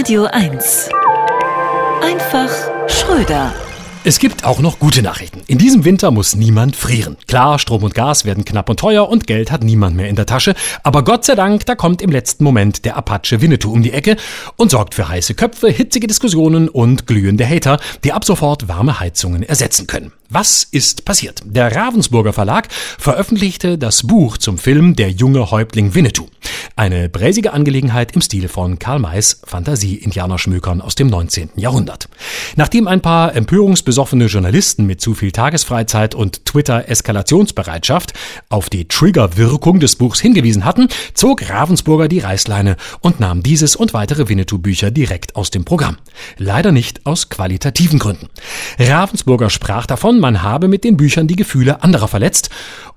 Radio 1. Einfach Schröder. Es gibt auch noch gute Nachrichten. In diesem Winter muss niemand frieren. Klar, Strom und Gas werden knapp und teuer und Geld hat niemand mehr in der Tasche. Aber Gott sei Dank, da kommt im letzten Moment der Apache Winnetou um die Ecke und sorgt für heiße Köpfe, hitzige Diskussionen und glühende Hater, die ab sofort warme Heizungen ersetzen können. Was ist passiert? Der Ravensburger Verlag veröffentlichte das Buch zum Film Der junge Häuptling Winnetou. Eine bräsige Angelegenheit im Stil von Karl Mays Fantasie-Indianerschmökern aus dem 19. Jahrhundert. Nachdem ein paar empörungsbesoffene Journalisten mit zu viel Tagesfreizeit und Twitter-Eskalationsbereitschaft auf die Triggerwirkung des Buchs hingewiesen hatten, zog Ravensburger die Reißleine und nahm dieses und weitere Winnetou-Bücher direkt aus dem Programm. Leider nicht aus qualitativen Gründen. Ravensburger sprach davon, man habe mit den Büchern die Gefühle anderer verletzt,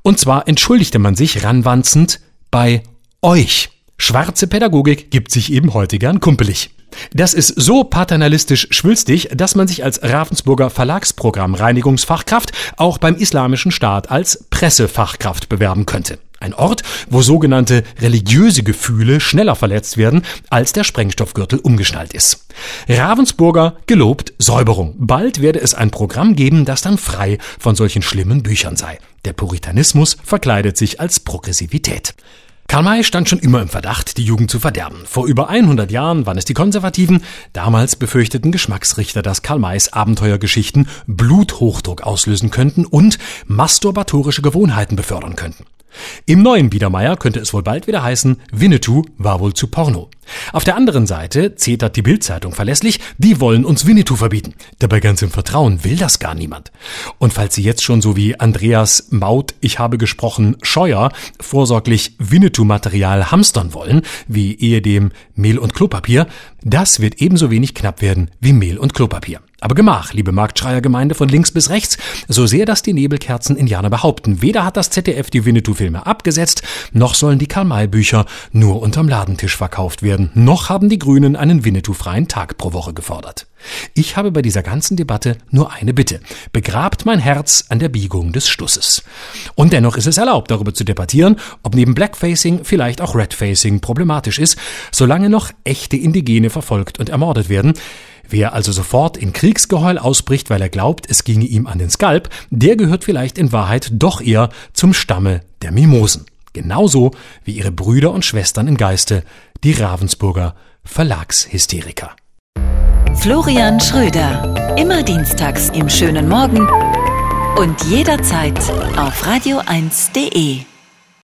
und zwar entschuldigte man sich ranwanzend bei euch. Schwarze Pädagogik gibt sich eben heute gern kumpelig. Das ist so paternalistisch schwülstig, dass man sich als Ravensburger Verlagsprogramm Reinigungsfachkraft auch beim Islamischen Staat als Pressefachkraft bewerben könnte. Ein Ort, wo sogenannte religiöse Gefühle schneller verletzt werden, als der Sprengstoffgürtel umgeschnallt ist. Ravensburger gelobt Säuberung. Bald werde es ein Programm geben, das dann frei von solchen schlimmen Büchern sei. Der Puritanismus verkleidet sich als Progressivität. Karl May stand schon immer im Verdacht, die Jugend zu verderben. Vor über 100 Jahren waren es die Konservativen. Damals befürchteten Geschmacksrichter, dass Karl Mays Abenteuergeschichten Bluthochdruck auslösen könnten und masturbatorische Gewohnheiten befördern könnten. Im neuen Biedermeier könnte es wohl bald wieder heißen, Winnetou war wohl zu Porno. Auf der anderen Seite zetert die Bildzeitung verlässlich, die wollen uns Winnetou verbieten. Dabei ganz im Vertrauen will das gar niemand. Und falls Sie jetzt schon so wie Andreas Maut, ich habe gesprochen, Scheuer, vorsorglich Winnetou-Material hamstern wollen, wie ehedem Mehl und Klopapier, das wird ebenso wenig knapp werden wie Mehl und Klopapier. Aber Gemach, liebe Marktschreiergemeinde von links bis rechts, so sehr das die Nebelkerzen-Indianer behaupten. Weder hat das ZDF die Winnetou-Filme abgesetzt, noch sollen die Karl-May-Bücher nur unterm Ladentisch verkauft werden, noch haben die Grünen einen Winnetou-freien Tag pro Woche gefordert. Ich habe bei dieser ganzen Debatte nur eine Bitte. Begrabt mein Herz an der Biegung des Stusses. Und dennoch ist es erlaubt, darüber zu debattieren, ob neben Blackfacing vielleicht auch Redfacing problematisch ist, solange noch echte Indigene verfolgt und ermordet werden. Wer also sofort in Kriegsgeheul ausbricht, weil er glaubt, es ginge ihm an den Skalp, der gehört vielleicht in Wahrheit doch eher zum Stamme der Mimosen. Genauso wie ihre Brüder und Schwestern im Geiste, die Ravensburger Verlagshysteriker. Florian Schröder. Immer dienstags im schönen Morgen und jederzeit auf radio1.de.